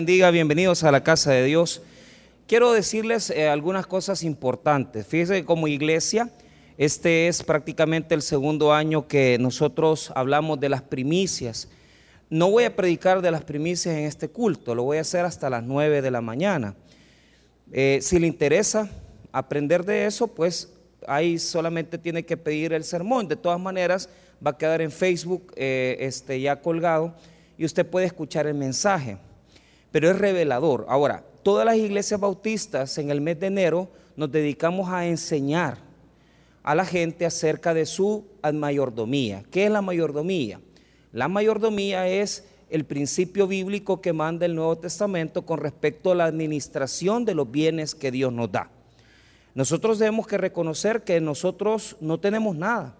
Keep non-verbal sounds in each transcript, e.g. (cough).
Bendiga, bienvenidos a la casa de Dios. Quiero decirles eh, algunas cosas importantes. Fíjense que como iglesia, este es prácticamente el segundo año que nosotros hablamos de las primicias. No voy a predicar de las primicias en este culto, lo voy a hacer hasta las 9 de la mañana. Eh, si le interesa aprender de eso, pues ahí solamente tiene que pedir el sermón. De todas maneras, va a quedar en Facebook eh, este, ya colgado y usted puede escuchar el mensaje pero es revelador. Ahora, todas las iglesias bautistas en el mes de enero nos dedicamos a enseñar a la gente acerca de su mayordomía. ¿Qué es la mayordomía? La mayordomía es el principio bíblico que manda el Nuevo Testamento con respecto a la administración de los bienes que Dios nos da. Nosotros debemos que reconocer que nosotros no tenemos nada.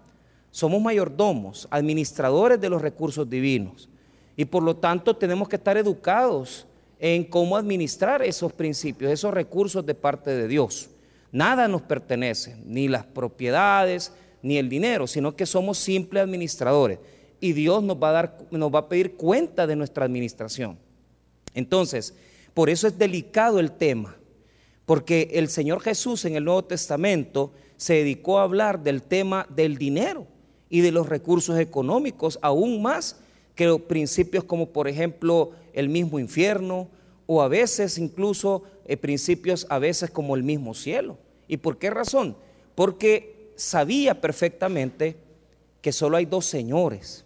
Somos mayordomos, administradores de los recursos divinos. Y por lo tanto tenemos que estar educados en cómo administrar esos principios, esos recursos de parte de Dios. Nada nos pertenece, ni las propiedades, ni el dinero, sino que somos simples administradores. Y Dios nos va a, dar, nos va a pedir cuenta de nuestra administración. Entonces, por eso es delicado el tema, porque el Señor Jesús en el Nuevo Testamento se dedicó a hablar del tema del dinero y de los recursos económicos, aún más principios como por ejemplo el mismo infierno o a veces incluso eh, principios a veces como el mismo cielo. ¿Y por qué razón? Porque sabía perfectamente que solo hay dos señores,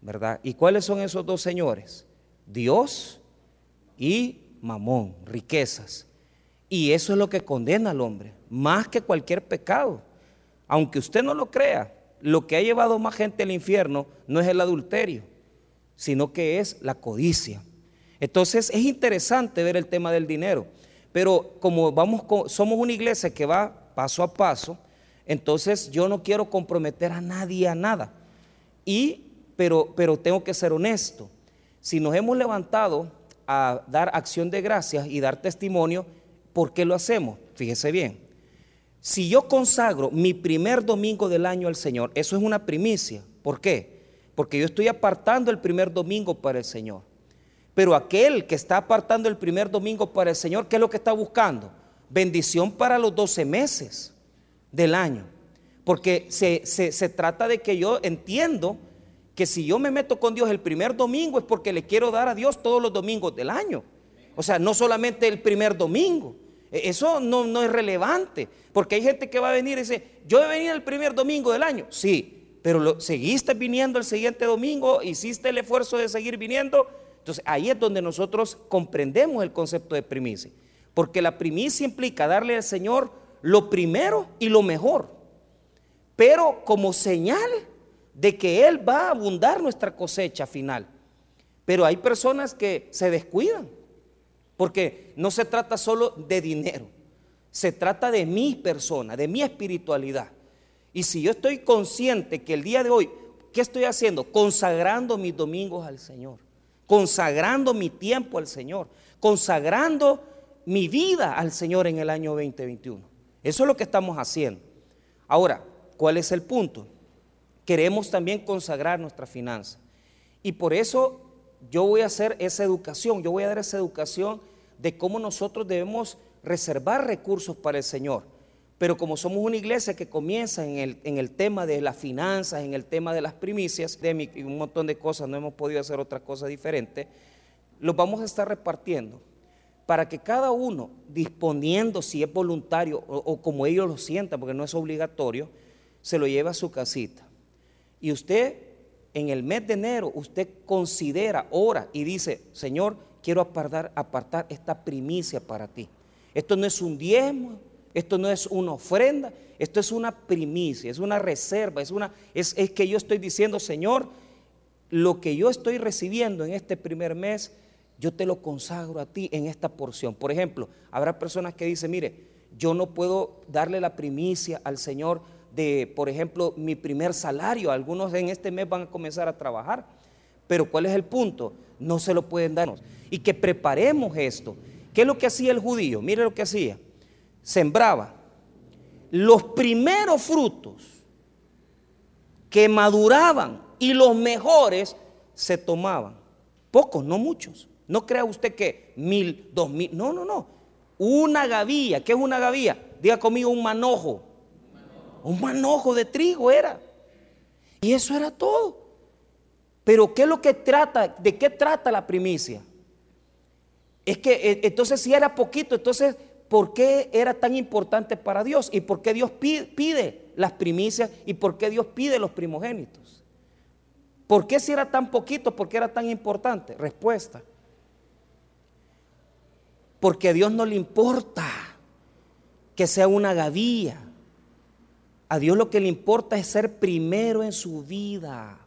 ¿verdad? ¿Y cuáles son esos dos señores? Dios y mamón, riquezas. Y eso es lo que condena al hombre, más que cualquier pecado. Aunque usted no lo crea, lo que ha llevado más gente al infierno no es el adulterio, sino que es la codicia. Entonces es interesante ver el tema del dinero, pero como vamos somos una iglesia que va paso a paso, entonces yo no quiero comprometer a nadie a nada. Y pero pero tengo que ser honesto. Si nos hemos levantado a dar acción de gracias y dar testimonio, ¿por qué lo hacemos? Fíjese bien. Si yo consagro mi primer domingo del año al Señor, eso es una primicia. ¿Por qué? Porque yo estoy apartando el primer domingo para el Señor. Pero aquel que está apartando el primer domingo para el Señor, ¿qué es lo que está buscando? Bendición para los 12 meses del año. Porque se, se trata de que yo entiendo que si yo me meto con Dios el primer domingo es porque le quiero dar a Dios todos los domingos del año. O sea, no solamente el primer domingo. E, eso no, es relevante, porque hay gente que va a venir y dice, yo he venido el primer domingo del año. Sí, pero lo, seguiste viniendo el siguiente domingo, hiciste el esfuerzo de seguir viniendo. Entonces ahí es donde nosotros comprendemos el concepto de primicia, porque la primicia implica darle al Señor lo primero y lo mejor, pero como señal de que Él va a abundar nuestra cosecha final. Pero hay personas que se descuidan porque no se trata solo de dinero, se trata de mi persona, de mi espiritualidad. Y si yo estoy consciente que el día de hoy, ¿qué estoy haciendo? Consagrando mis domingos al Señor, consagrando mi tiempo al Señor, consagrando mi vida al Señor en el año 2021. Eso es lo que estamos haciendo. Ahora, ¿cuál es el punto? Queremos también consagrar nuestra finanza. Y por eso yo voy a hacer esa educación, yo voy a dar esa educación de cómo nosotros debemos reservar recursos para el Señor. Pero como somos una iglesia que comienza en el, en el tema de las finanzas, en el tema de las primicias, de un montón de cosas, no hemos podido hacer otra cosa diferente, los vamos a estar repartiendo para que cada uno, disponiendo si es voluntario o, o como ellos lo sientan, porque no es obligatorio, se lo lleve a su casita. Y usted, en el mes de enero, usted considera, ora y dice, Señor, quiero apartar, esta primicia para ti. Esto no es un diezmo, esto no es una ofrenda, esto es una primicia, es una reserva, es, una, es que yo estoy diciendo, Señor, lo que yo estoy recibiendo en este primer mes, yo te lo consagro a ti en esta porción. Por ejemplo, habrá personas que dicen, mire, yo no puedo darle la primicia al Señor de, por ejemplo, mi primer salario. Algunos en este mes van a comenzar a trabajar. Pero ¿cuál es el punto? No se lo pueden darnos y que preparemos esto. ¿Qué es lo que hacía el judío? Mire lo que hacía. Sembraba los primeros frutos que maduraban y los mejores se tomaban. Pocos, no muchos, No crea usted que mil, dos mil, no, no, no. Una gavilla, ¿qué es una gavilla? Diga conmigo un manojo. Un manojo de trigo era. Y eso era todo. Pero ¿qué es lo que trata? ¿De qué trata la primicia? Es que eh, entonces si era poquito, entonces ¿por qué era tan importante para Dios? ¿Y por qué Dios pide, las primicias? ¿Y por qué Dios pide los primogénitos? ¿Por qué si era tan poquito? ¿Por qué era tan importante? Respuesta. Porque a Dios no le importa que sea una gavilla. A Dios lo que le importa es ser primero en su vida.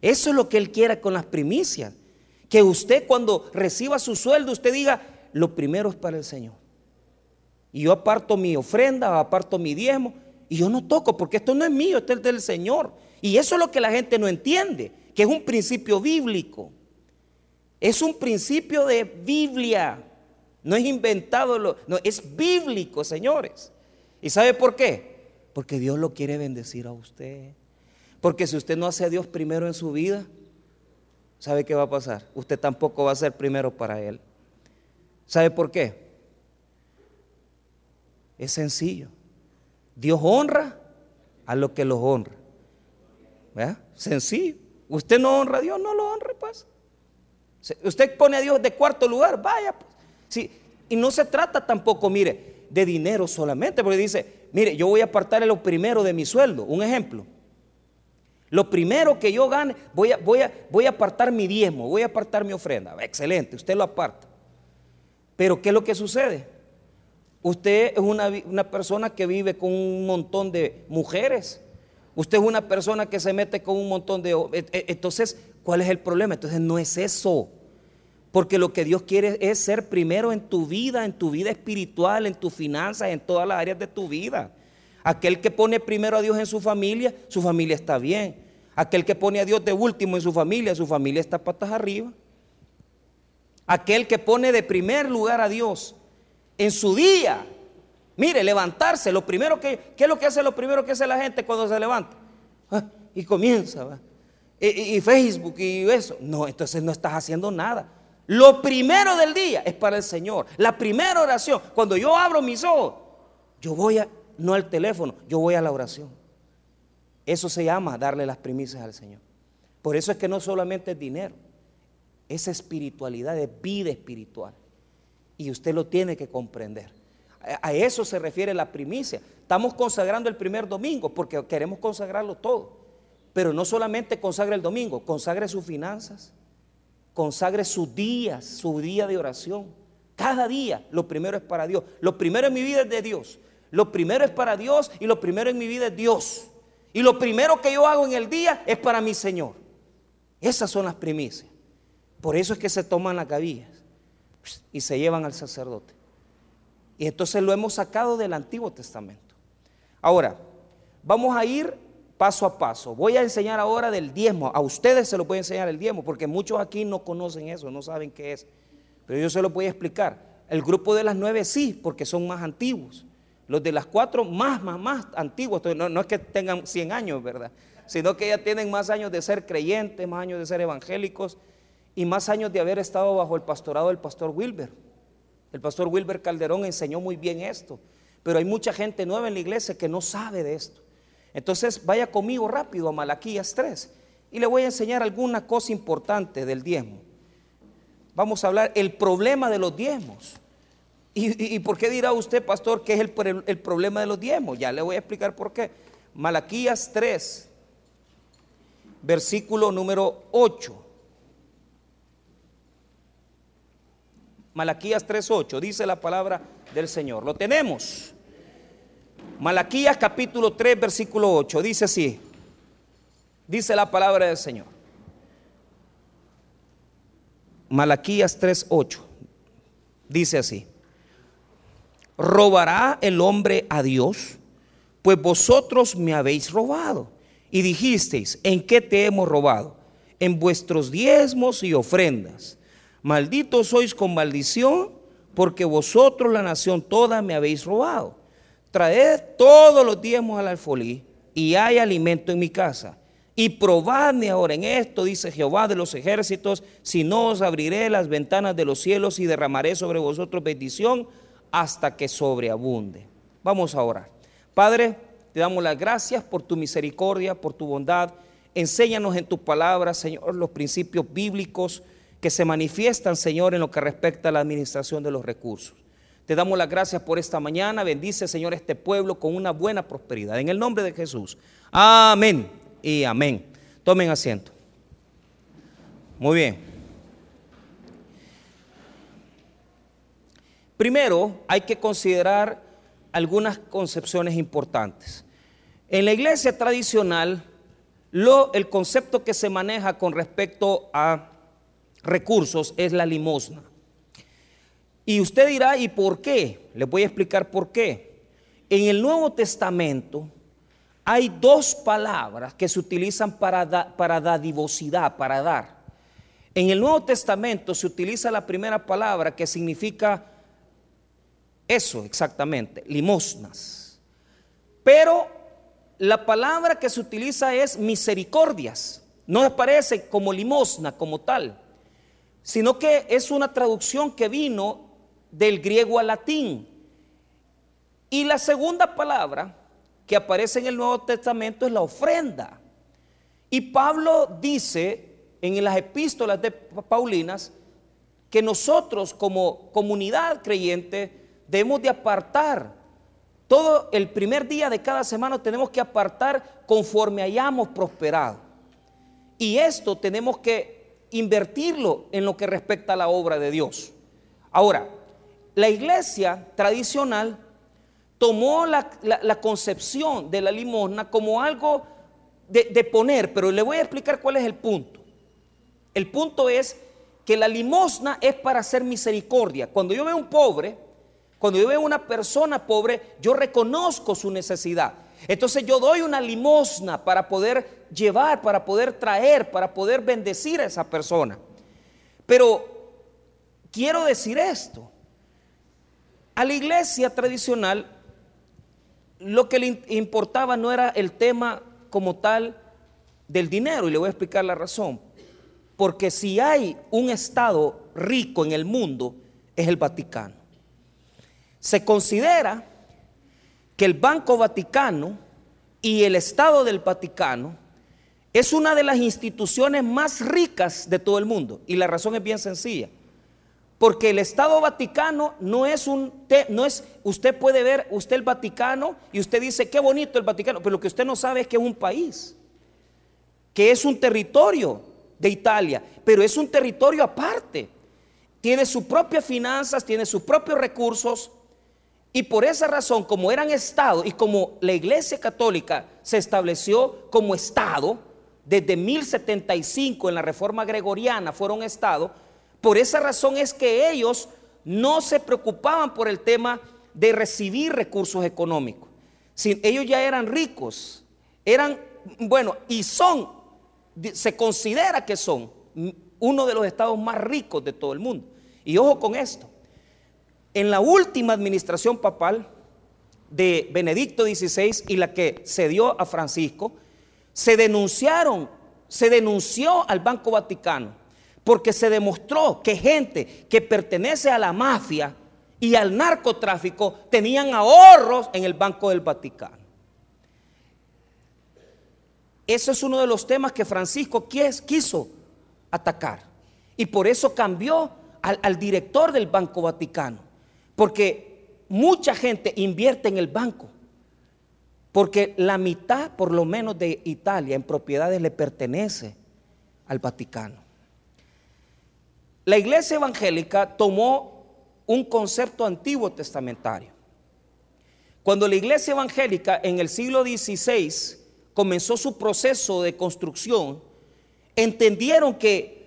Eso es lo que Él quiere con las primicias. Que usted cuando reciba su sueldo, usted diga, lo primero es para el Señor. Y yo aparto mi ofrenda, aparto mi diezmo, y yo no toco, porque esto no es mío, esto es del Señor. Y eso es lo que la gente no entiende, que es un principio bíblico. Es un principio de Biblia. No es inventado, no, es bíblico, señores. ¿Y sabe por qué? Porque Dios lo quiere bendecir a usted. Porque si usted no hace a Dios primero en su vida, ¿sabe qué va a pasar? Usted tampoco va a ser primero para Él. ¿Sabe por qué? Es sencillo. Dios honra a lo que los honra. ¿Verdad? Sencillo. Usted no honra a Dios, no lo honre, pues. Usted pone a Dios de cuarto lugar, vaya, pues. Sí. Y no se trata tampoco, mire, de dinero solamente, porque dice, mire, yo voy a apartar lo primero de mi sueldo. Un ejemplo. Lo primero que yo gane, voy a, voy, a, voy a apartar mi diezmo, voy a apartar mi ofrenda. Excelente, usted lo aparta. Pero ¿qué es lo que sucede? Usted es una, una, persona que vive con un montón de mujeres. Usted es una persona que se mete con un montón de... E, e, entonces, ¿cuál es el problema? Entonces no es eso. Porque lo que Dios quiere es ser primero en tu vida, en tu vida espiritual, en tus finanzas, en todas las áreas de tu vida. Aquel que pone primero a Dios en su familia, su familia está bien. Aquel que pone a Dios de último en su familia, su familia está patas arriba. Aquel que pone de primer lugar a Dios en su día. Mire, levantarse, lo primero que, ¿qué es lo que hace lo primero que hace la gente cuando se levanta? Ah, y comienza, Y, y, Facebook y eso. No, entonces no estás haciendo nada. Lo primero del día es para el Señor. La primera oración, cuando yo abro mis ojos, yo voy a, no al teléfono, yo voy a la oración. Eso se llama darle las primicias al Señor. Por eso es que no solamente es dinero, es espiritualidad, es vida espiritual. Y usted lo tiene que comprender. A eso se refiere la primicia. Estamos consagrando el primer domingo porque queremos consagrarlo todo. Pero no solamente consagre el domingo, consagre sus finanzas, consagre sus días, su día de oración. Cada día lo primero es para Dios. Lo primero en mi vida es de Dios. Lo primero es para Dios y lo primero en mi vida es Dios. Y lo primero que yo hago en el día es para mi Señor. Esas son las primicias. Por eso es que se toman las gavillas y se llevan al sacerdote. Y entonces lo hemos sacado del Antiguo Testamento. Ahora, vamos a ir paso a paso. Voy a enseñar ahora del diezmo. A ustedes se lo a enseñar el diezmo, porque muchos aquí no conocen eso, no saben qué es. Pero yo se lo voy a explicar. El grupo de las nueve sí, porque son más antiguos. Los de las cuatro más, más, más antiguos, no, es que tengan 100 años, ¿verdad? Sino que ya tienen más años de ser creyentes, más años de ser evangélicos y más años de haber estado bajo el pastorado del pastor Wilber. El pastor Wilber Calderón enseñó muy bien esto, pero hay mucha gente nueva en la iglesia que no sabe de esto. Entonces vaya conmigo rápido a Malaquías 3 y le voy a enseñar alguna cosa importante del diezmo. Vamos a hablar el problema de los diezmos. ¿Y, por qué dirá usted, pastor, que es el, problema de los diezmos? Ya le voy a explicar por qué. Malaquías 3, versículo número 8. Malaquías 3.8, dice la palabra del Señor. Lo tenemos. Malaquías capítulo 3, versículo 8, dice así. Dice la palabra del Señor. Malaquías 3.8, dice así. ¿Robará el hombre a Dios? Pues vosotros me habéis robado. Y dijisteis, ¿en qué te hemos robado? En vuestros diezmos y ofrendas. Malditos sois con maldición, porque vosotros la nación toda me habéis robado. Traed todos los diezmos al alfolí, y hay alimento en mi casa. Y probadme ahora en esto, dice Jehová de los ejércitos, si no os abriré las ventanas de los cielos y derramaré sobre vosotros bendición hasta que sobreabunde. Vamos a orar. Padre, te damos las gracias por tu misericordia, por tu bondad. Enséñanos en tu palabra, Señor, los principios bíblicos que se manifiestan, Señor, en lo que respecta a la administración de los recursos. Te damos las gracias por esta mañana. Bendice, Señor, este pueblo con una buena prosperidad. En el nombre de Jesús. Amén y amén. Tomen asiento. Muy bien. Primero hay que considerar algunas concepciones importantes. En la iglesia tradicional, el concepto que se maneja con respecto a recursos es la limosna. Y usted dirá, ¿y por qué? Les voy a explicar por qué. En el Nuevo Testamento, hay dos palabras que se utilizan para, para dadivosidad, para dar. En el Nuevo Testamento se utiliza la primera palabra que significa eso exactamente, limosnas. Pero la palabra que se utiliza es misericordias. No aparece como limosna, como tal, sino que es una traducción que vino del griego al latín. Y la segunda palabra que aparece en el Nuevo Testamento es la ofrenda. Y Pablo dice en las epístolas de Paulinas que nosotros como comunidad creyente debemos de apartar todo el primer día de cada semana tenemos que apartar conforme hayamos prosperado. Y esto tenemos que invertirlo en lo que respecta a la obra de Dios. Ahora, la iglesia tradicional tomó la, concepción de la limosna como algo de, de poner, pero le voy a explicar cuál es el punto. El punto es que la limosna es para hacer misericordia. Cuando yo veo un pobre, cuando yo veo una persona pobre, yo reconozco su necesidad. Entonces yo doy una limosna para poder llevar, para poder traer, para poder bendecir a esa persona. Pero quiero decir esto. A la iglesia tradicional lo que le importaba no era el tema como tal del dinero, y le voy a explicar la razón. Porque si hay un Estado rico en el mundo, es el Vaticano. Se considera que el Banco Vaticano y el Estado del Vaticano es una de las instituciones más ricas de todo el mundo. Y la razón es bien sencilla. Porque el Estado Vaticano no es un, no es, usted puede ver, usted el Vaticano y usted dice, qué bonito el Vaticano, pero lo que usted no sabe es que es un país, que es un territorio de Italia, pero es un territorio aparte. Tiene sus propias finanzas, tiene sus propios recursos, y por esa razón, como eran Estado y como la Iglesia Católica se estableció como Estado, desde 1075 en la Reforma Gregoriana fueron Estado, por esa razón es que ellos no se preocupaban por el tema de recibir recursos económicos. Si ellos ya eran ricos, eran, bueno, y son, se considera que son uno de los estados más ricos de todo el mundo. Y ojo con esto, en la última administración papal de Benedicto XVI y la que se dio a Francisco, se denunciaron, se denunció al Banco Vaticano, porque se demostró que gente que pertenece a la mafia y al narcotráfico tenían ahorros en el Banco del Vaticano. Ese es uno de los temas que Francisco quiso atacar. Y por eso cambió al, al director del Banco Vaticano. Porque mucha gente invierte en el banco. Porque la mitad, por lo menos, de Italia en propiedades le pertenece al Vaticano. La iglesia evangélica tomó un concepto antiguo testamentario. Cuando la iglesia evangélica en el siglo XVI comenzó su proceso de construcción, entendieron que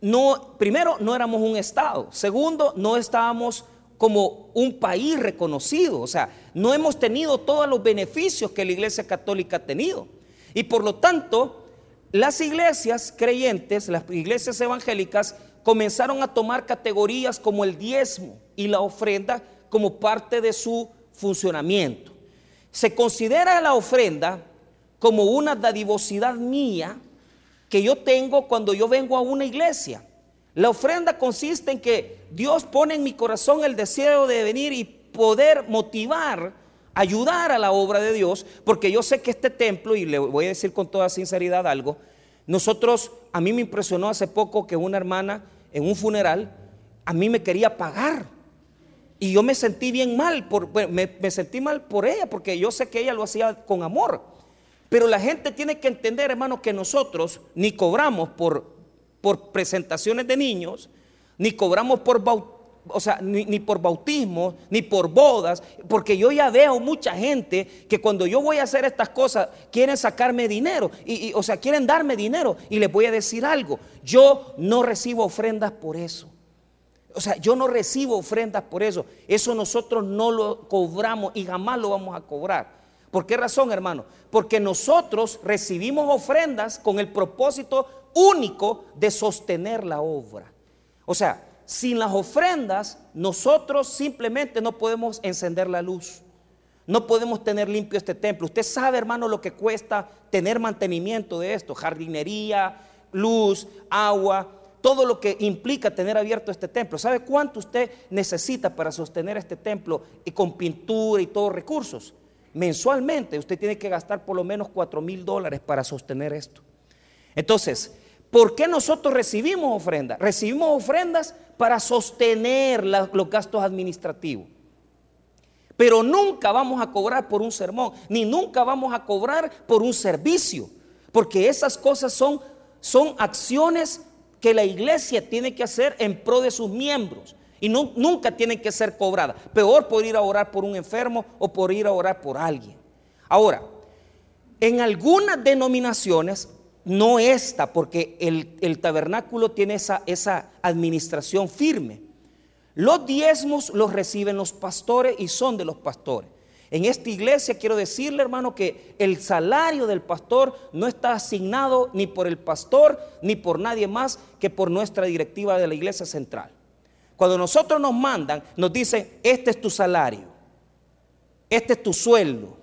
no, primero, no éramos un Estado, segundo, no estábamos como un país reconocido. O sea, no hemos tenido todos los beneficios que la Iglesia Católica ha tenido. Y por lo tanto, las iglesias creyentes, las iglesias evangélicas, comenzaron a tomar categorías como el diezmo y la ofrenda como parte de su funcionamiento. Se considera la ofrenda como una dadivosidad mía que yo tengo cuando yo vengo a una iglesia. La ofrenda consiste en que Dios pone en mi corazón el deseo de venir y poder motivar, ayudar a la obra de Dios, porque yo sé que este templo, y le voy a decir con toda sinceridad algo, nosotros, a mí me impresionó hace poco que una hermana en un funeral, a mí me quería pagar. Y yo me sentí bien mal, por, me, sentí mal por ella, porque yo sé que ella lo hacía con amor. Pero la gente tiene que entender, hermano, que nosotros ni cobramos por por presentaciones de niños, ni cobramos por o sea, ni, por bautismo, ni por bodas, porque yo ya veo mucha gente que cuando yo voy a hacer estas cosas quieren sacarme dinero, y, o sea, quieren darme dinero. Y les voy a decir algo, yo no recibo ofrendas por eso. O sea, yo no recibo ofrendas por eso. Eso nosotros no lo cobramos y jamás lo vamos a cobrar. ¿Por qué razón, hermano? Porque nosotros recibimos ofrendas con el propósito único de sostener la obra. O sea, sin las ofrendas, nosotros simplemente no podemos encender la luz. No podemos tener limpio este templo. Usted sabe, hermano, lo que cuesta tener mantenimiento de esto. Jardinería, luz, agua, todo lo que implica tener abierto este templo. ¿Sabe cuánto usted necesita para sostener este templo y con pintura y todos recursos? Mensualmente usted tiene que gastar por lo menos 4 mil dólares para sostener esto. Entonces, ¿Por qué nosotros recibimos ofrendas? Recibimos ofrendas para sostener los gastos administrativos. Pero nunca vamos a cobrar por un sermón, ni nunca vamos a cobrar por un servicio, porque esas cosas son, son acciones que la iglesia tiene que hacer en pro de sus miembros y nunca tienen que ser cobradas. Peor por ir a orar por un enfermo o por ir a orar por alguien. Ahora, en algunas denominaciones no esta, porque el, tabernáculo tiene esa, esa administración firme. Los diezmos los reciben los pastores y son de los pastores. En esta iglesia quiero decirle, hermano, que el salario del pastor no está asignado ni por el pastor ni por nadie más que por nuestra directiva de la iglesia central. Cuando nosotros nos mandan, nos dicen, este es tu salario, este es tu sueldo,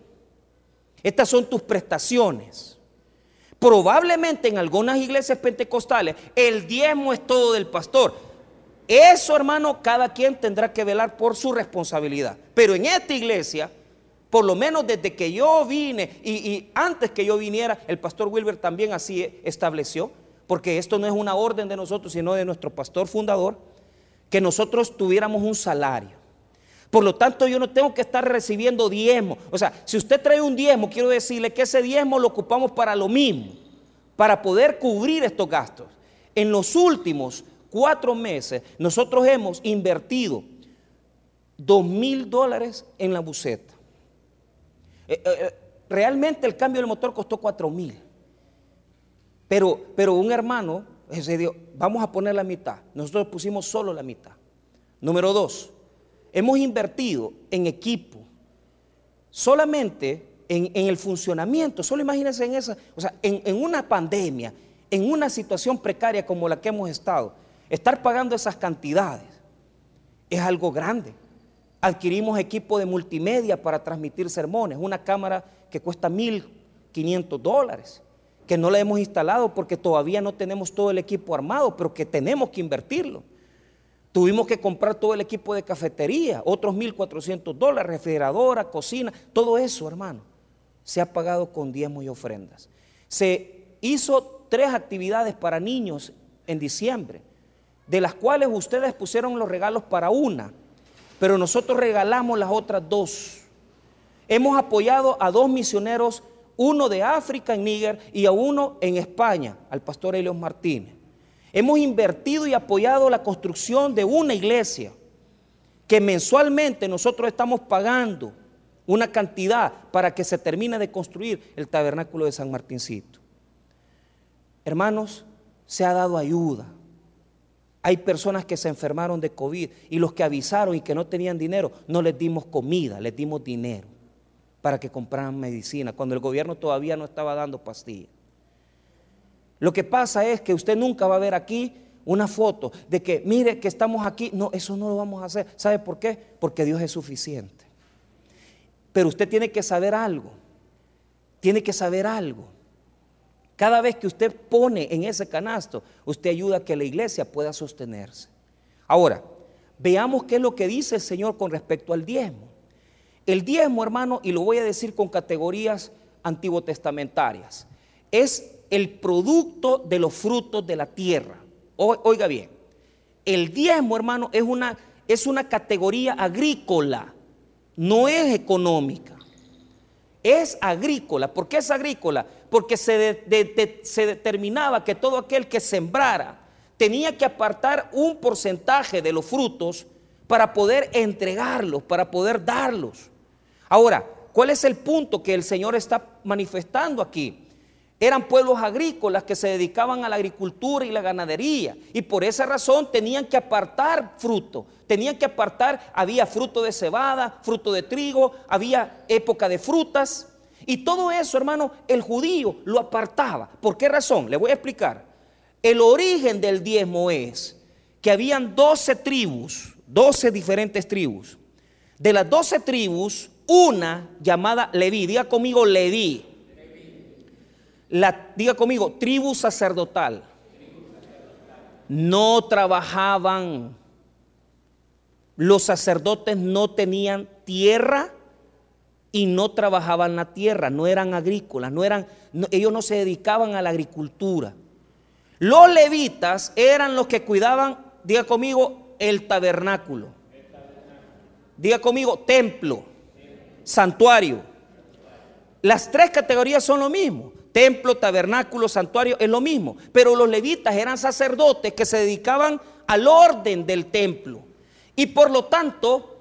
estas son tus prestaciones. Probablemente en algunas iglesias pentecostales el diezmo es todo del pastor. Eso, hermano, cada quien tendrá que velar por su responsabilidad. Pero en esta iglesia, por lo menos desde que yo vine y, antes que yo viniera, el pastor Wilber también así estableció, porque esto no es una orden de nosotros, sino de nuestro pastor fundador, que nosotros tuviéramos un salario. Por lo tanto, yo no tengo que estar recibiendo diezmo. O sea, si usted trae un diezmo, quiero decirle que ese diezmo lo ocupamos para lo mismo, para poder cubrir estos gastos. En los últimos cuatro meses, nosotros hemos invertido dos mil dólares en la buceta. Eh, eh, eh, realmente el cambio del motor costó cuatro mil. Pero, pero un hermano se dijo, vamos a poner la mitad. Nosotros pusimos solo la mitad. Número dos, hemos invertido en equipo, solamente en, el funcionamiento, solo imagínense en esa, o sea, en, una pandemia, en una situación precaria como la que hemos estado, estar pagando esas cantidades es algo grande. Adquirimos equipo de multimedia para transmitir sermones, una cámara que cuesta 1.500 dólares, que no la hemos instalado porque todavía no tenemos todo el equipo armado, pero que tenemos que invertirlo. Tuvimos que comprar todo el equipo de cafetería, otros 1.400 dólares, refrigeradora, cocina, todo eso, hermano, se ha pagado con diezmos y ofrendas. Se hizo tres actividades para niños en diciembre, de las cuales ustedes pusieron los regalos para una, pero nosotros regalamos las otras dos. Hemos apoyado a dos misioneros, uno de África en Níger y a uno en España, al pastor Helios Martínez. Hemos invertido y apoyado la construcción de una iglesia que mensualmente nosotros estamos pagando una cantidad para que se termine de construir el tabernáculo de San Martincito. Hermanos, se ha dado ayuda. Hay personas que se enfermaron de COVID y los que avisaron y que no tenían dinero, no les dimos comida, les dimos dinero para que compraran medicina, cuando el gobierno todavía no estaba dando pastillas. Lo que pasa es que usted nunca va a ver aquí una foto de que, mire que estamos aquí. No, eso no lo vamos a hacer. ¿Sabe por qué? Porque Dios es suficiente. Pero usted tiene que saber algo. tiene que saber algo. Cada vez que usted pone en ese canasto, usted ayuda a que la iglesia pueda sostenerse. Ahora, veamos qué es lo que dice el Señor con respecto al diezmo. El diezmo, hermano, y lo voy a decir con categorías antiguo testamentarias, es el producto de los frutos de la tierra. oiga bien, el diezmo, hermano, es una, es una categoría agrícola, no es económica. Es agrícola. ¿Por qué es agrícola? Porque se, se determinaba que todo aquel que sembrara tenía que apartar un porcentaje de los frutos para poder entregarlos, para poder darlos. Ahora, ¿cuál es el punto que el Señor está manifestando aquí? Eran pueblos agrícolas que se dedicaban a la agricultura y la ganadería. Y por esa razón tenían que apartar fruto. Tenían que apartar, había fruto de cebada, fruto de trigo, había época de frutas. Y todo eso, hermano, el judío lo apartaba. ¿Por qué razón? Le voy a explicar. El origen del diezmo es que habían 12 tribus, 12 diferentes tribus. De las 12 tribus, una llamada Leví, diga conmigo Leví la, diga conmigo, tribu sacerdotal. No trabajaban. Los sacerdotes no tenían tierra y no trabajaban la tierra, no eran agrícolas, no eran, ellos no se dedicaban a la agricultura. Los levitas eran los que cuidaban, diga conmigo, el tabernáculo. Diga conmigo, templo, santuario. Las tres categorías son lo mismo. Templo, tabernáculo, santuario, es lo mismo. Pero los levitas eran sacerdotes que se dedicaban al orden del templo. Y por lo tanto,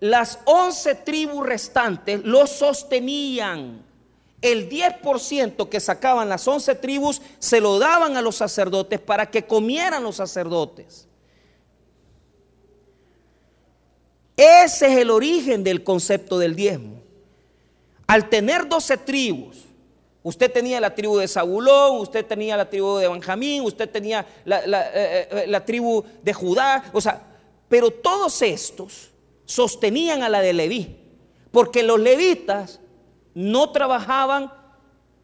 las once tribus restantes lo sostenían. El 10% que sacaban las once tribus se lo daban a los sacerdotes para que comieran los sacerdotes. Ese es el origen del concepto del diezmo. Al tener 12 tribus, Usted tenía la tribu de Zabulón, usted tenía la tribu de Benjamín, usted tenía la, eh, eh, la, tribu de Judá, o sea, pero todos estos sostenían a la de Leví, porque los levitas no trabajaban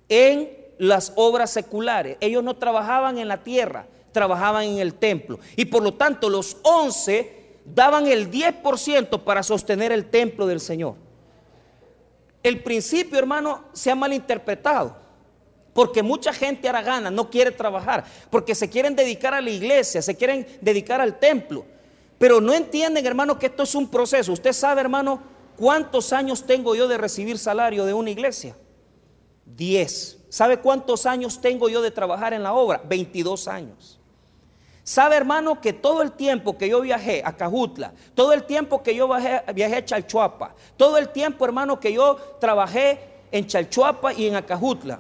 en las obras seculares, ellos no trabajaban en la tierra, trabajaban en el templo. Y por lo tanto los once daban el 10% para sostener el templo del Señor. El principio, hermano, se ha malinterpretado. Porque mucha gente hará gana, no quiere trabajar, porque se quieren dedicar a la iglesia, se quieren dedicar al templo. Pero no entienden, hermano, que esto es un proceso. Usted sabe, hermano, cuántos años tengo yo de recibir salario de una iglesia. Diez. ¿Sabe cuántos años tengo yo de trabajar en la obra? Veintidós años. Sabe, hermano, que todo el tiempo que yo viajé a Cajutla, todo el tiempo que yo viajé, a Chalchuapa, todo el tiempo, hermano, que yo trabajé en Chalchuapa y en Acajutla,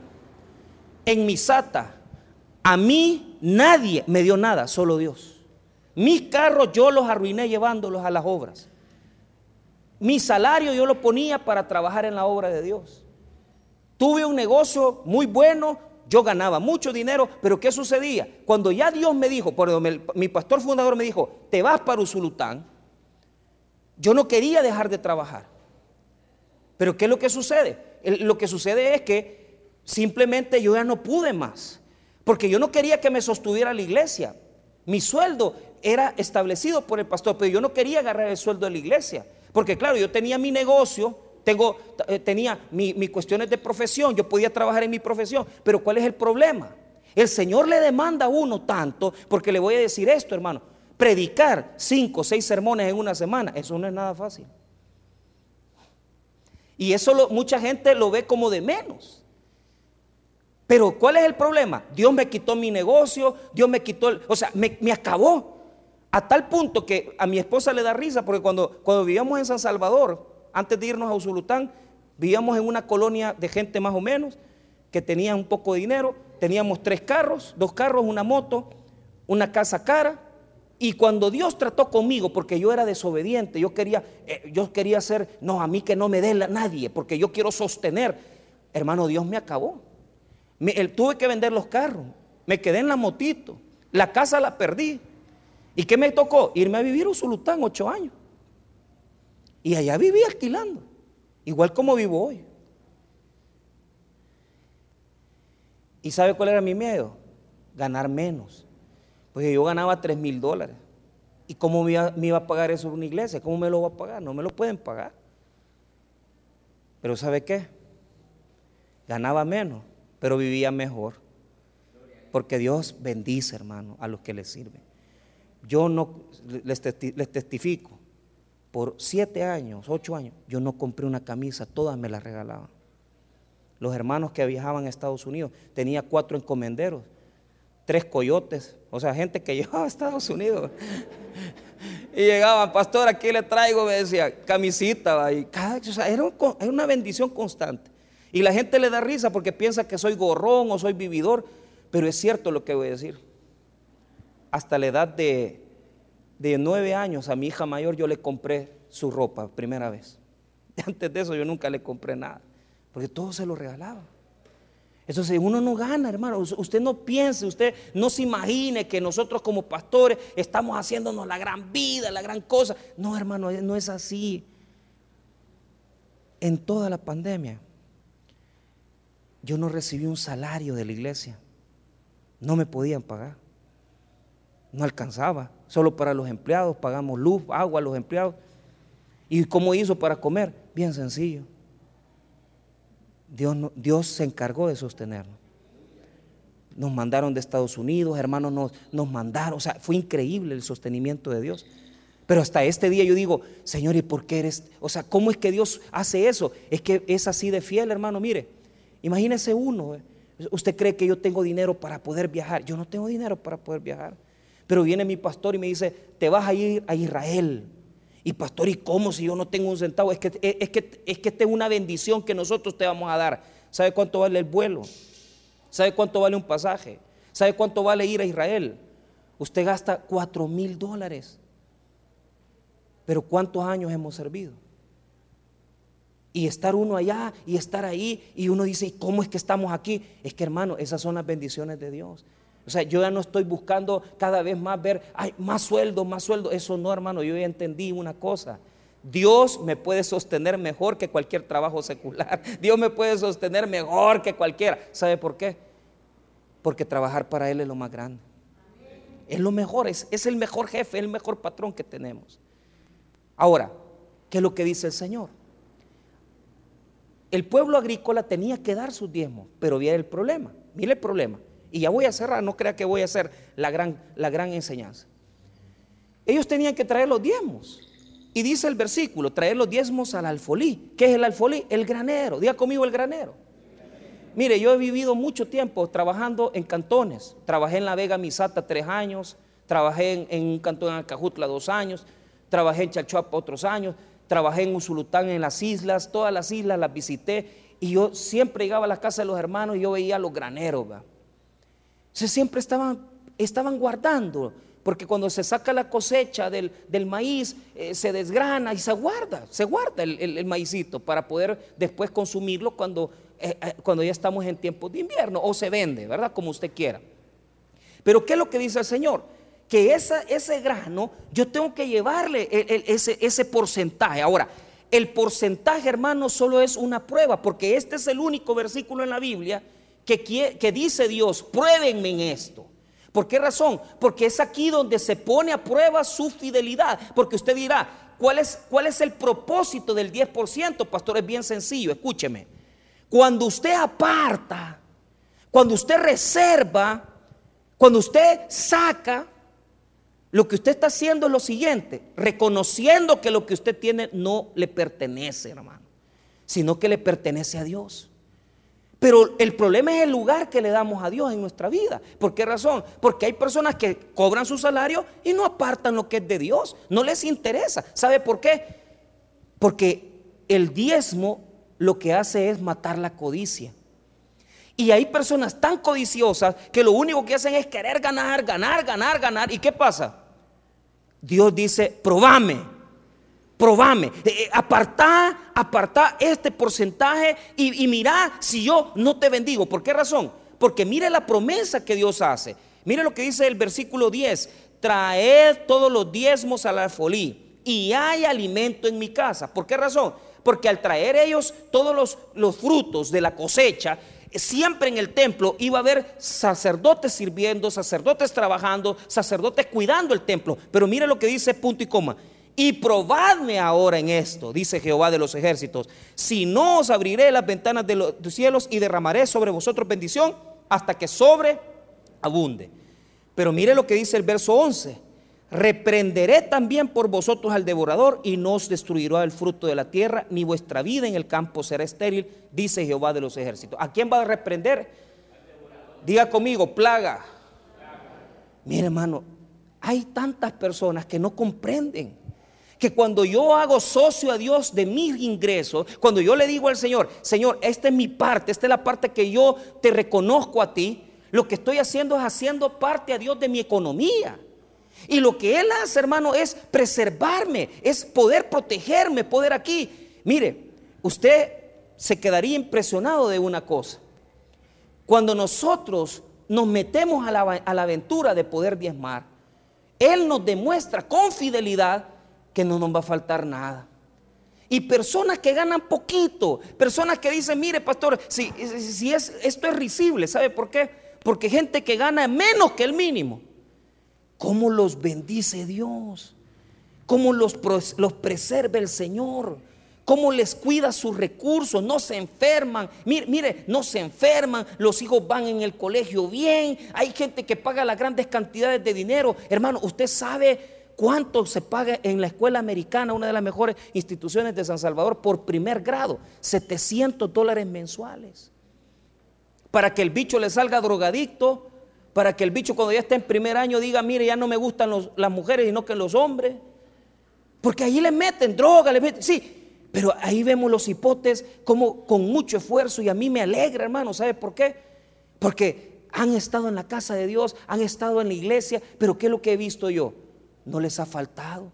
en Misata, a mí nadie me dio nada, solo Dios. Mis carros yo los arruiné llevándolos a las obras. Mi salario yo lo ponía para trabajar en la obra de Dios. Tuve un negocio muy bueno, yo ganaba mucho dinero, pero ¿qué sucedía? Cuando ya Dios me dijo, por mi pastor fundador me dijo, te vas para Usulután, yo no quería dejar de trabajar. Pero ¿qué es lo que sucede? lo que sucede es que simplemente yo ya no pude más, porque yo no quería que me sostuviera la iglesia. Mi sueldo era establecido por el pastor, pero yo no quería agarrar el sueldo de la iglesia, porque claro, yo tenía mi negocio, tengo, eh, tenía mis cuestiones de profesión, yo podía trabajar en mi profesión, pero ¿cuál es el problema? El Señor le demanda a uno tanto, porque le voy a decir esto, hermano, predicar cinco o seis sermones en una semana, eso no es nada fácil. Y eso mucha gente lo ve como de menos. Pero ¿cuál es el problema? Dios me quitó mi negocio, Dios me quitó, o sea, me, me, acabó. A tal punto que a mi esposa le da risa, porque cuando, cuando vivíamos en San Salvador, antes de irnos a Usulután, vivíamos en una colonia de gente más o menos, que tenía un poco de dinero, teníamos tres carros, dos carros, una moto, una casa cara, y cuando Dios trató conmigo, porque yo era desobediente, yo quería, eh, yo quería ser, no, a mí que no me dé nadie, porque yo quiero sostener, hermano, Dios me acabó. Me, tuve que vender los carros, me quedé en la motito, la casa la perdí. ¿Y qué me tocó? Irme a vivir a Usulután ocho años. Y allá viví alquilando, igual como vivo hoy. ¿Y sabe cuál era mi miedo? Ganar menos. Porque yo ganaba 3 mil dólares. ¿Y cómo me iba, a pagar eso una iglesia? ¿Cómo me lo va a pagar? No me lo pueden pagar. Pero ¿sabe qué? Ganaba menos, pero vivía mejor. Porque Dios bendice, hermano, a los que le sirven. Yo no, les, testifico, por siete años, ocho años, yo no compré una camisa, todas me las regalaban. Los hermanos que viajaban a Estados Unidos, tenía cuatro encomenderos, tres coyotes, o sea, gente que (laughs) llevaba a Estados Unidos. (laughs) Y llegaban, pastor, aquí le traigo, me decía, camisita, y cada, o sea, era, una bendición constante. Y la gente le da risa porque piensa que soy gorrón o soy vividor, pero es cierto lo que voy a decir. Hasta la edad de, de nueve años a mi hija mayor yo le compré su ropa, primera vez. (laughs) Antes de eso yo nunca le compré nada, porque todo se lo regalaba. Entonces uno no gana, hermano. Usted no piense, usted no se imagine que nosotros como pastores estamos haciéndonos la gran vida, la gran cosa. No, hermano, no es así. En toda la pandemia, yo no recibí un salario de la iglesia. No me podían pagar. No alcanzaba. Solo para los empleados pagamos luz, agua a los empleados. ¿Y cómo hizo para comer? Bien sencillo. Dios, Dios se encargó de sostenernos. Nos mandaron de Estados Unidos, hermanos nos, nos mandaron, o sea, fue increíble el sostenimiento de Dios. Pero hasta este día yo digo, Señor, ¿y por qué eres? O sea, ¿cómo es que Dios hace eso? Es que es así de fiel, hermano. Mire, imagínese uno. Eh. Usted cree que yo tengo dinero para poder viajar. Yo no tengo dinero para poder viajar. Pero viene mi pastor y me dice, te vas a ir a Israel. Y pastor, ¿y cómo si yo no tengo un centavo? Es que, es que, es que esta es una bendición que nosotros te vamos a dar. ¿Sabe cuánto vale el vuelo? ¿Sabe cuánto vale un pasaje? ¿Sabe cuánto vale ir a Israel? Usted gasta cuatro mil dólares. Pero ¿cuántos años hemos servido? Y estar uno allá y estar ahí y uno dice, ¿y cómo es que estamos aquí? Es que hermano, esas son las bendiciones de Dios. O sea, yo ya no estoy buscando cada vez más ver, ay, más sueldo, más sueldo. Eso no, hermano, yo ya entendí una cosa. Dios me puede sostener mejor que cualquier trabajo secular. (laughs) Dios me puede sostener mejor que cualquiera. ¿Sabe por qué? Porque trabajar para Él es lo más grande. Es lo mejor, es, es el mejor jefe, el mejor patrón que tenemos. Ahora, ¿qué es lo que dice el Señor? El pueblo agrícola tenía que dar sus diezmos, pero había el problema. Mire el problema. Y ya voy a cerrar, no crea que voy a hacer la gran, la gran enseñanza. Ellos tenían que traer los diezmos. Y dice el versículo, traer los diezmos al alfolí. ¿Qué es el alfolí? El granero. Diga conmigo el granero. Mire, yo he vivido mucho tiempo trabajando en cantones. Trabajé en La Vega Misata tres años, trabajé en, un cantón en Alcajutla dos años, trabajé en Chalchuapa otros años, trabajé en Usulután en las islas, todas las islas las visité. Y yo siempre llegaba a la casa de los hermanos y yo veía los graneros. Siempre estaban, estaban guardando, porque cuando se saca la cosecha del, maíz, eh, se desgrana y se guarda, se guarda el, el, para poder después consumirlo cuando, eh, eh, cuando ya estamos en tiempos de invierno, o se vende, ¿verdad? Como usted quiera. Pero ¿qué es lo que dice el Señor? Que ese grano yo tengo que llevarle ese, ese porcentaje. Ahora, el porcentaje, hermano, solo es una prueba, porque este es el único versículo en la Biblia que, dice Dios, pruébenme en esto. ¿Por qué razón? Porque es aquí donde se pone a prueba su fidelidad. Porque usted dirá, ¿cuál es, cuál es el propósito del 10%? Pastor, es bien sencillo, escúcheme. Cuando usted aparta, cuando usted reserva, cuando usted saca, lo que usted está haciendo es lo siguiente, reconociendo que lo que usted tiene no le pertenece, hermano, sino que le pertenece a Dios. Pero el problema es el lugar que le damos a Dios en nuestra vida. ¿Por qué razón? Porque hay personas que cobran su salario y no apartan lo que es de Dios. No les interesa. ¿Sabe por qué? Porque el diezmo lo que hace es matar la codicia. Y hay personas tan codiciosas que lo único que hacen es querer ganar, ganar, ganar, ganar. ¿Y qué pasa? Dios dice, probame probame, eh, eh, apartá, apartá este porcentaje y, y mirá si yo no te bendigo. ¿Por qué razón? Porque mire la promesa que Dios hace. Mire lo que dice el versículo 10. Traed todos los diezmos al alfolí y hay alimento en mi casa. ¿Por qué razón? Porque al traer ellos todos los, los frutos de la cosecha, siempre en el templo iba a haber sacerdotes sirviendo, sacerdotes trabajando, sacerdotes cuidando el templo. Pero mire lo que dice punto y coma. Y probadme ahora en esto, dice Jehová de los ejércitos, si no os abriré las ventanas de los cielos y derramaré sobre vosotros bendición hasta que sobre abunde. Pero mire lo que dice el verso 11. Reprenderé también por vosotros al devorador y no os destruirá el fruto de la tierra, ni vuestra vida en el campo será estéril, dice Jehová de los ejércitos. ¿A quién va a reprender? Diga conmigo, plaga. Mire hermano, hay tantas personas que no comprenden que cuando yo hago socio a Dios de mis ingresos, cuando yo le digo al Señor, Señor, esta es mi parte, esta es la parte que yo te reconozco a ti, lo que estoy haciendo es haciendo parte a Dios de mi economía. Y lo que Él hace, hermano, es preservarme, es poder protegerme, poder aquí. Mire, usted se quedaría impresionado de una cosa. Cuando nosotros nos metemos a la, a la aventura de poder diezmar, Él nos demuestra con fidelidad que no nos va a faltar nada. Y personas que ganan poquito, personas que dicen, mire pastor, si, si es, esto es risible, ¿sabe por qué? Porque gente que gana menos que el mínimo. Cómo los bendice Dios, cómo los, los preserva el Señor, cómo les cuida sus recursos, no se enferman, mire, mire, no se enferman, los hijos van en el colegio bien, hay gente que paga las grandes cantidades de dinero, hermano, usted sabe cuánto se paga en la escuela americana, una de las mejores instituciones de San Salvador, por primer grado, 700 dólares mensuales. Para que el bicho le salga drogadicto, para que el bicho cuando ya esté en primer año diga, mire, ya no me gustan las mujeres sino que los hombres. Porque ahí le meten droga, le meten, sí, pero ahí vemos los hipotes como con mucho esfuerzo y a mí me alegra, hermano, ¿sabe por qué? Porque han estado en la casa de Dios, han estado en la iglesia, pero ¿qué es lo que he visto yo? No les ha faltado.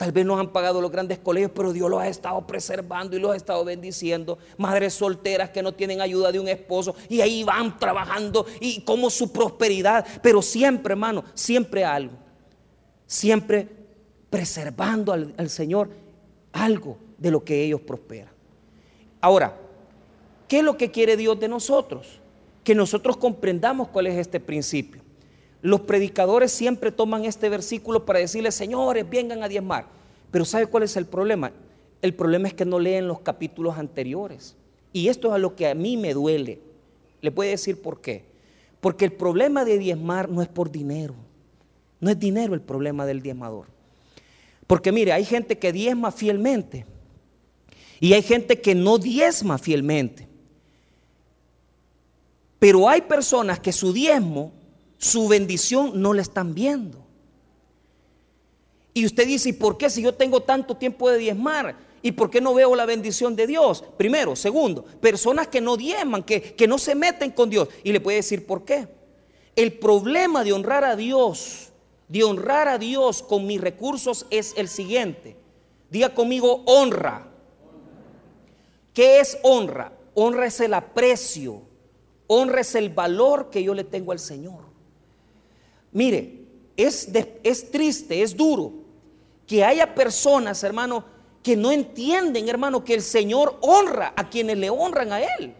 Tal vez no han pagado los grandes colegios, pero Dios los ha estado preservando y los ha estado bendiciendo. Madres solteras que no tienen ayuda de un esposo y ahí van trabajando y como su prosperidad. Pero siempre, hermano, siempre algo. Siempre preservando al, al Señor algo de lo que ellos prosperan. Ahora, ¿qué es lo que quiere Dios de nosotros? Que nosotros comprendamos cuál es este principio. Los predicadores siempre toman este versículo para decirles, señores, vengan a diezmar. Pero ¿sabe cuál es el problema? El problema es que no leen los capítulos anteriores. Y esto es a lo que a mí me duele. Le voy a decir por qué. Porque el problema de diezmar no es por dinero. No es dinero el problema del diezmador. Porque mire, hay gente que diezma fielmente. Y hay gente que no diezma fielmente. Pero hay personas que su diezmo su bendición no la están viendo. Y usted dice, ¿y por qué si yo tengo tanto tiempo de diezmar? ¿Y por qué no veo la bendición de Dios? Primero, segundo, personas que no diezman, que, que no se meten con Dios. Y le puede decir por qué. El problema de honrar a Dios, de honrar a Dios con mis recursos es el siguiente. Diga conmigo honra. ¿Qué es honra? Honra es el aprecio. Honra es el valor que yo le tengo al Señor. Mire, es, es triste, es duro que haya personas, hermano, que no entienden, hermano, que el Señor honra a quienes le honran a Él.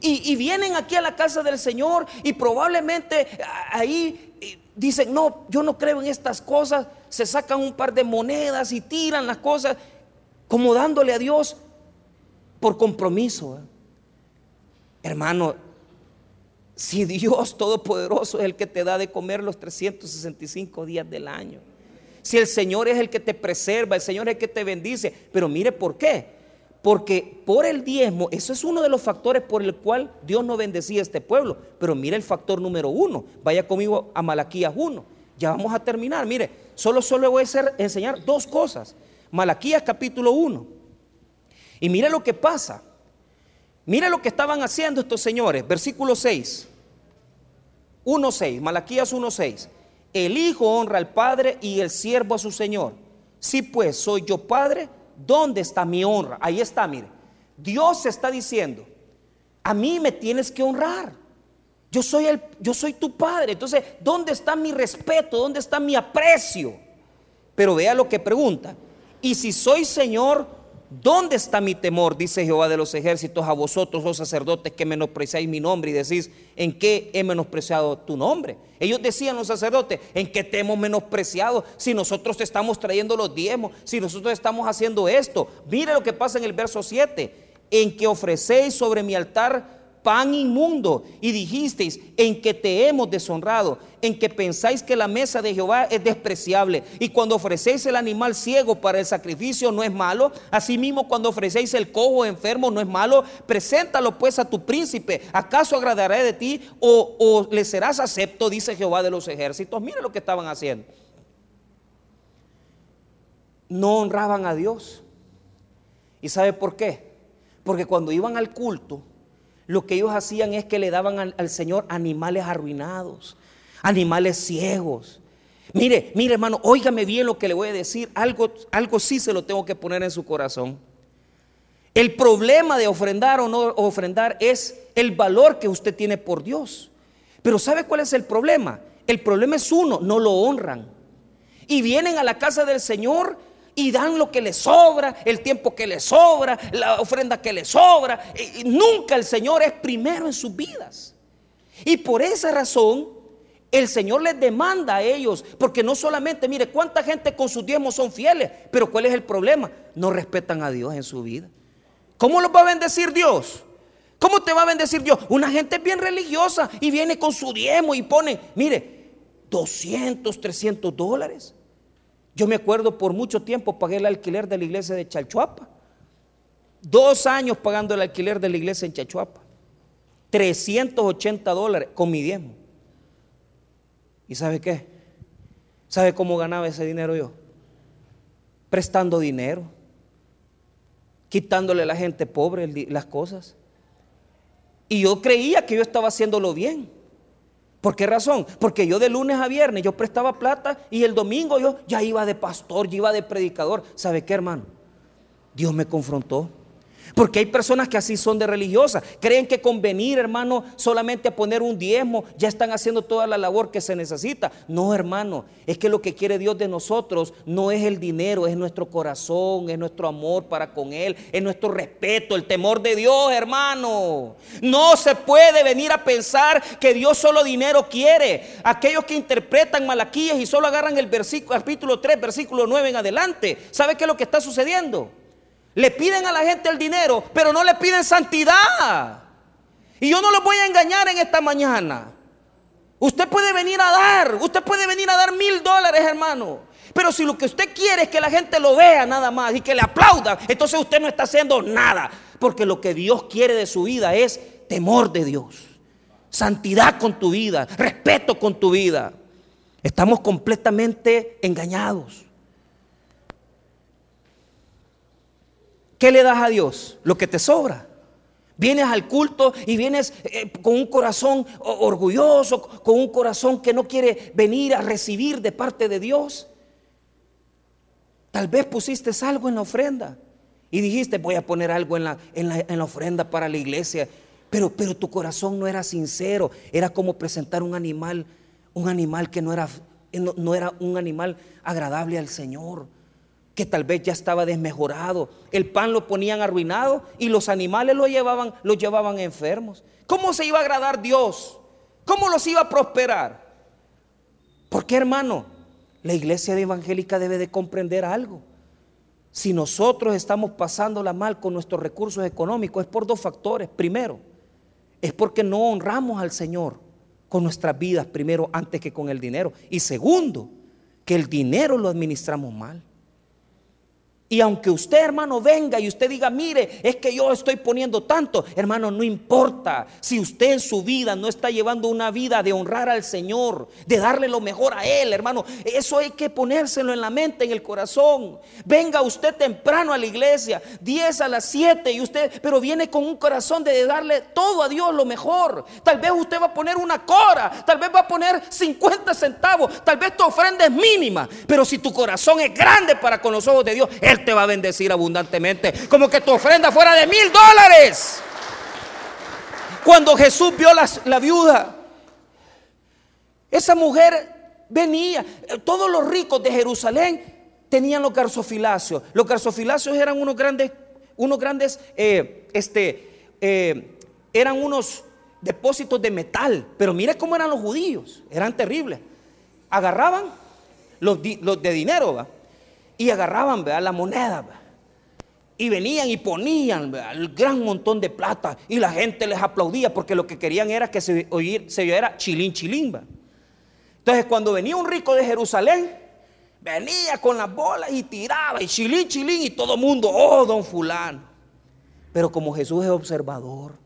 Y, vienen aquí a la casa del Señor y probablemente ahí dicen, no, yo no creo en estas cosas, se sacan un par de monedas y tiran las cosas como dándole a Dios por compromiso. ¿eh? Hermano, si Dios Todopoderoso es el que te da de comer los 365 días del año. Si el Señor es el que te preserva, el Señor es el que te bendice. Pero mire por qué. Porque por el diezmo, eso es uno de los factores por el cual Dios no bendecía a este pueblo. Pero mire el factor número uno. Vaya conmigo a Malaquías 1. Ya vamos a terminar. Mire, solo, solo voy a enseñar dos cosas. Malaquías capítulo 1. Y mire lo que pasa. Mire lo que estaban haciendo estos señores. Versículo 6. 1.6, Malaquías 1.6. El Hijo honra al Padre y el siervo a su Señor. Si pues soy yo Padre, ¿dónde está mi honra? Ahí está, mire. Dios está diciendo, a mí me tienes que honrar. Yo soy, el, yo soy tu Padre. Entonces, ¿dónde está mi respeto? ¿Dónde está mi aprecio? Pero vea lo que pregunta. Y si soy Señor, ¿Dónde está mi temor? Dice Jehová de los ejércitos a vosotros, los sacerdotes, que menospreciáis mi nombre y decís, ¿en qué he menospreciado tu nombre? Ellos decían los sacerdotes, ¿en qué te hemos menospreciado? Si nosotros te estamos trayendo los diezmos, si nosotros estamos haciendo esto. Mire lo que pasa en el verso 7, en que ofrecéis sobre mi altar pan inmundo y dijisteis en que te hemos deshonrado, en que pensáis que la mesa de Jehová es despreciable y cuando ofrecéis el animal ciego para el sacrificio no es malo, asimismo cuando ofrecéis el cojo enfermo no es malo, preséntalo pues a tu príncipe, ¿acaso agradará de ti o, o le serás acepto? Dice Jehová de los ejércitos. Mire lo que estaban haciendo. No honraban a Dios. ¿Y sabe por qué? Porque cuando iban al culto, lo que ellos hacían es que le daban al, Señor animales arruinados, animales ciegos. Mire, mire hermano, óigame bien lo que le voy a decir, algo, algo sí se lo tengo que poner en su corazón. El problema de ofrendar o no ofrendar es el valor que usted tiene por Dios. Pero ¿sabe cuál es el problema? El problema es uno, no lo honran. Y vienen a la casa del Señor y dan lo que les sobra, el tiempo que les sobra, la ofrenda que les sobra. Y nunca el Señor es primero en sus vidas. Y por esa razón, el Señor les demanda a ellos, porque no solamente, mire, cuánta gente con sus diezmos son fieles, pero ¿cuál es el problema? No respetan a Dios en su vida. ¿Cómo los va a bendecir Dios? ¿Cómo te va a bendecir Dios? Una gente bien religiosa y viene con su diezmo y pone, mire, 200, 300 dólares. Yo me acuerdo por mucho tiempo pagué el alquiler de la iglesia de Chalchuapa. Dos años pagando el alquiler de la iglesia en Chalchuapa. 380 dólares con mi diezmo. ¿Y sabe qué? ¿Sabe cómo ganaba ese dinero yo? Prestando dinero, quitándole a la gente pobre las cosas. Y yo creía que yo estaba haciéndolo bien. ¿Por qué razón? Porque yo de lunes a viernes yo prestaba plata y el domingo yo ya iba de pastor, yo iba de predicador. ¿Sabe qué, hermano? Dios me confrontó. Porque hay personas que así son de religiosas. Creen que con venir, hermano, solamente a poner un diezmo, ya están haciendo toda la labor que se necesita. No, hermano, es que lo que quiere Dios de nosotros no es el dinero, es nuestro corazón, es nuestro amor para con Él, es nuestro respeto, el temor de Dios, hermano. No se puede venir a pensar que Dios solo dinero quiere. Aquellos que interpretan Malaquías y solo agarran el versículo, capítulo 3, versículo 9 en adelante, ¿sabe qué es lo que está sucediendo? Le piden a la gente el dinero, pero no le piden santidad. Y yo no los voy a engañar en esta mañana. Usted puede venir a dar, usted puede venir a dar mil dólares, hermano. Pero si lo que usted quiere es que la gente lo vea nada más y que le aplaudan, entonces usted no está haciendo nada. Porque lo que Dios quiere de su vida es temor de Dios, santidad con tu vida, respeto con tu vida. Estamos completamente engañados. ¿Qué le das a Dios? Lo que te sobra. Vienes al culto y vienes eh, con un corazón orgulloso, con un corazón que no quiere venir a recibir de parte de Dios. Tal vez pusiste algo en la ofrenda y dijiste voy a poner algo en la, en la, ofrenda para la iglesia, pero, pero tu corazón no era sincero, era como presentar un animal, un animal que no era, no era un animal agradable al Señor que tal vez ya estaba desmejorado. El pan lo ponían arruinado y los animales lo llevaban, lo llevaban enfermos. ¿Cómo se iba a agradar Dios? ¿Cómo los iba a prosperar? Porque hermano, la iglesia evangélica debe de comprender algo. Si nosotros estamos pasándola mal con nuestros recursos económicos es por dos factores. Primero, es porque no honramos al Señor con nuestras vidas primero antes que con el dinero. Y segundo, que el dinero lo administramos mal. Y aunque usted, hermano, venga y usted diga, mire, es que yo estoy poniendo tanto, hermano, no importa. Si usted en su vida no está llevando una vida de honrar al Señor, de darle lo mejor a Él, hermano, eso hay que ponérselo en la mente, en el corazón. Venga usted temprano a la iglesia, 10 a las 7, y usted, pero viene con un corazón de darle todo a Dios lo mejor. Tal vez usted va a poner una cora, tal vez va a poner 50 centavos, tal vez tu ofrenda es mínima, pero si tu corazón es grande para con los ojos de Dios, Él te va a bendecir abundantemente. Como que tu ofrenda fuera de mil dólares. Cuando Jesús vio la, la viuda, esa mujer venía, todos los ricos de Jerusalén tenían los garzofilacios. Los garzofilacios eran unos grandes, unos grandes, eh, este, eh, eran unos depósitos de metal. Pero mire cómo eran los judíos, eran terribles. Agarraban los, de dinero, y agarraban la moneda. Y venían y ponían el gran montón de plata y la gente les aplaudía porque lo que querían era que se, se oyera chilín chilín. Entonces cuando venía un rico de Jerusalén, venía con las bolas y tiraba y chilín chilín y todo el mundo, oh, don fulano. Pero como Jesús es observador,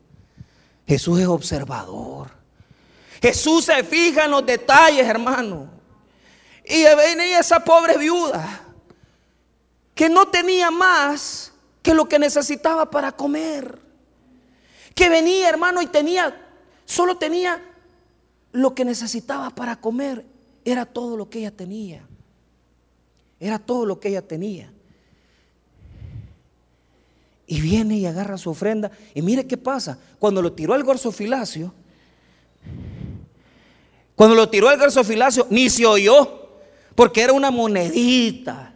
Jesús es observador. Jesús se fija en los detalles, hermano. Y venía esa pobre viuda que no tenía más que lo que necesitaba para comer. Que venía, hermano, y tenía, solo tenía lo que necesitaba para comer. Era todo lo que ella tenía. Era todo lo que ella tenía. Y viene y agarra su ofrenda. Y mire qué pasa. Cuando lo tiró al garzofilacio, cuando lo tiró al garzofilacio, ni se oyó. Porque era una monedita.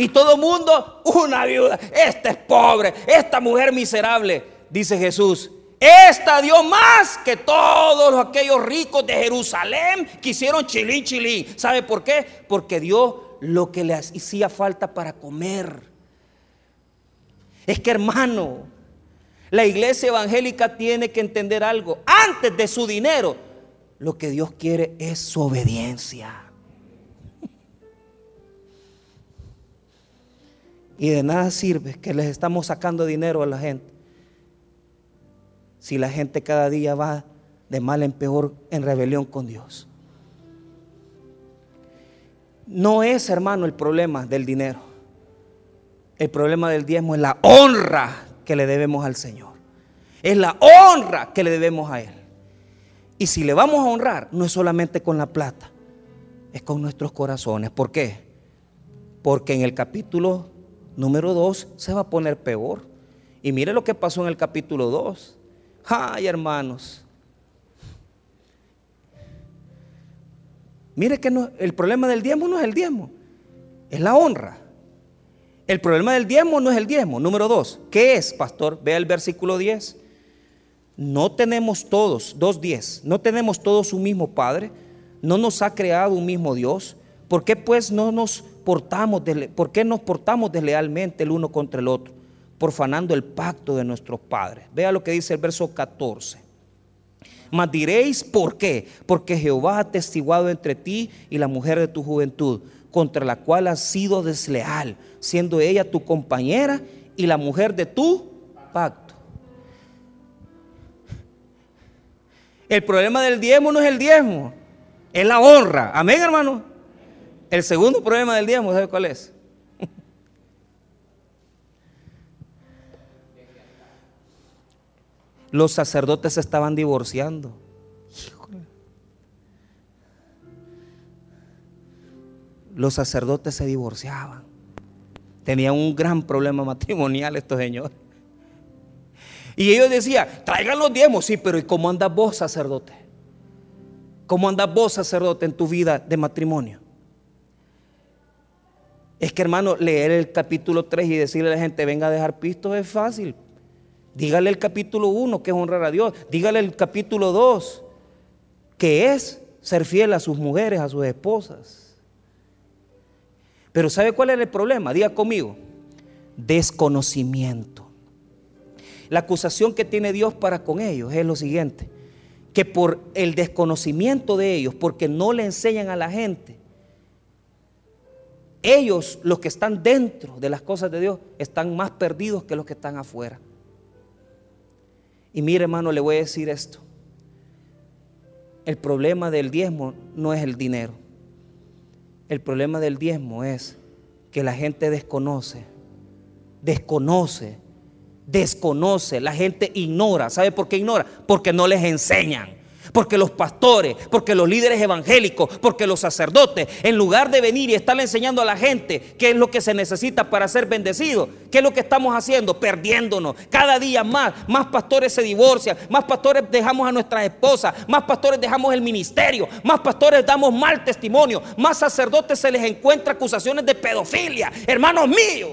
Y todo mundo, una viuda, esta es pobre, esta mujer miserable, dice Jesús. Esta dio más que todos aquellos ricos de Jerusalén que hicieron chilín, chilín. ¿Sabe por qué? Porque dio lo que le hacía falta para comer. Es que hermano, la iglesia evangélica tiene que entender algo. Antes de su dinero, lo que Dios quiere es su obediencia. Y de nada sirve que les estamos sacando dinero a la gente. Si la gente cada día va de mal en peor en rebelión con Dios. No es, hermano, el problema del dinero. El problema del diezmo es la honra que le debemos al Señor. Es la honra que le debemos a Él. Y si le vamos a honrar, no es solamente con la plata, es con nuestros corazones. ¿Por qué? Porque en el capítulo número 2 se va a poner peor. Y mire lo que pasó en el capítulo 2. Ay, hermanos. Mire que no, el problema del diezmo no es el diezmo, es la honra. El problema del diezmo no es el diezmo. Número 2, ¿qué es, pastor? Vea el versículo 10. No tenemos todos, 2.10, no tenemos todos un mismo Padre, no nos ha creado un mismo Dios. ¿Por qué pues no nos portamos, por qué nos portamos deslealmente el uno contra el otro? Profanando el pacto de nuestros padres. Vea lo que dice el verso 14. Mas diréis, ¿por qué? Porque Jehová ha testiguado entre ti y la mujer de tu juventud, contra la cual has sido desleal, siendo ella tu compañera y la mujer de tu pacto. El problema del diezmo no es el diezmo, es la honra. Amén, hermano. El segundo problema del diezmo, ¿sabe cuál es? Los sacerdotes se estaban divorciando. Los sacerdotes se divorciaban. Tenían un gran problema matrimonial estos señores. Y ellos decían, traigan los diezmos, sí, pero ¿y cómo andas vos, sacerdote? ¿Cómo andas vos, sacerdote, en tu vida de matrimonio? Es que hermano, leer el capítulo 3 y decirle a la gente, venga a dejar pistos es fácil. Dígale el capítulo 1, que es honrar a Dios. Dígale el capítulo 2, que es ser fiel a sus mujeres, a sus esposas. Pero ¿sabe cuál es el problema? Diga conmigo, desconocimiento. La acusación que tiene Dios para con ellos es lo siguiente, que por el desconocimiento de ellos, porque no le enseñan a la gente, ellos, los que están dentro de las cosas de Dios, están más perdidos que los que están afuera. Y mire, hermano, le voy a decir esto. El problema del diezmo no es el dinero. El problema del diezmo es que la gente desconoce, desconoce, desconoce, la gente ignora. ¿Sabe por qué ignora? Porque no les enseñan. Porque los pastores, porque los líderes evangélicos, porque los sacerdotes, en lugar de venir y estarle enseñando a la gente qué es lo que se necesita para ser bendecido, ¿qué es lo que estamos haciendo? Perdiéndonos. Cada día más, más pastores se divorcian, más pastores dejamos a nuestras esposas, más pastores dejamos el ministerio, más pastores damos mal testimonio, más sacerdotes se les encuentra acusaciones de pedofilia. Hermanos míos,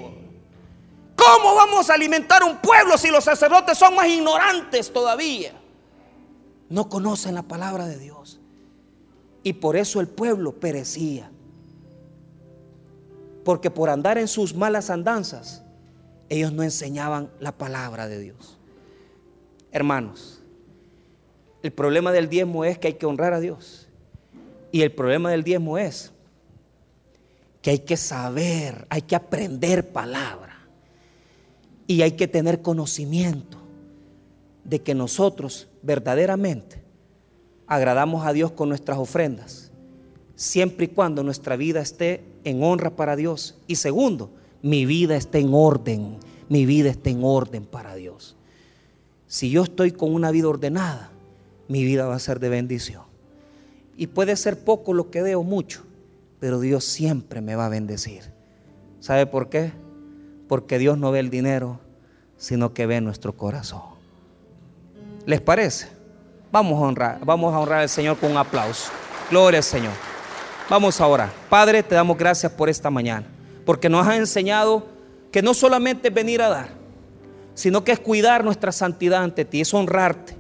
¿cómo vamos a alimentar un pueblo si los sacerdotes son más ignorantes todavía? No conocen la palabra de Dios. Y por eso el pueblo perecía. Porque por andar en sus malas andanzas, ellos no enseñaban la palabra de Dios. Hermanos, el problema del diezmo es que hay que honrar a Dios. Y el problema del diezmo es que hay que saber, hay que aprender palabra. Y hay que tener conocimiento de que nosotros verdaderamente agradamos a Dios con nuestras ofrendas, siempre y cuando nuestra vida esté en honra para Dios. Y segundo, mi vida esté en orden, mi vida esté en orden para Dios. Si yo estoy con una vida ordenada, mi vida va a ser de bendición. Y puede ser poco lo que dé o mucho, pero Dios siempre me va a bendecir. ¿Sabe por qué? Porque Dios no ve el dinero, sino que ve nuestro corazón. ¿Les parece? Vamos a honrar, vamos a honrar al Señor con un aplauso. Gloria al Señor. Vamos ahora. Padre, te damos gracias por esta mañana, porque nos has enseñado que no solamente es venir a dar, sino que es cuidar nuestra santidad ante ti, es honrarte,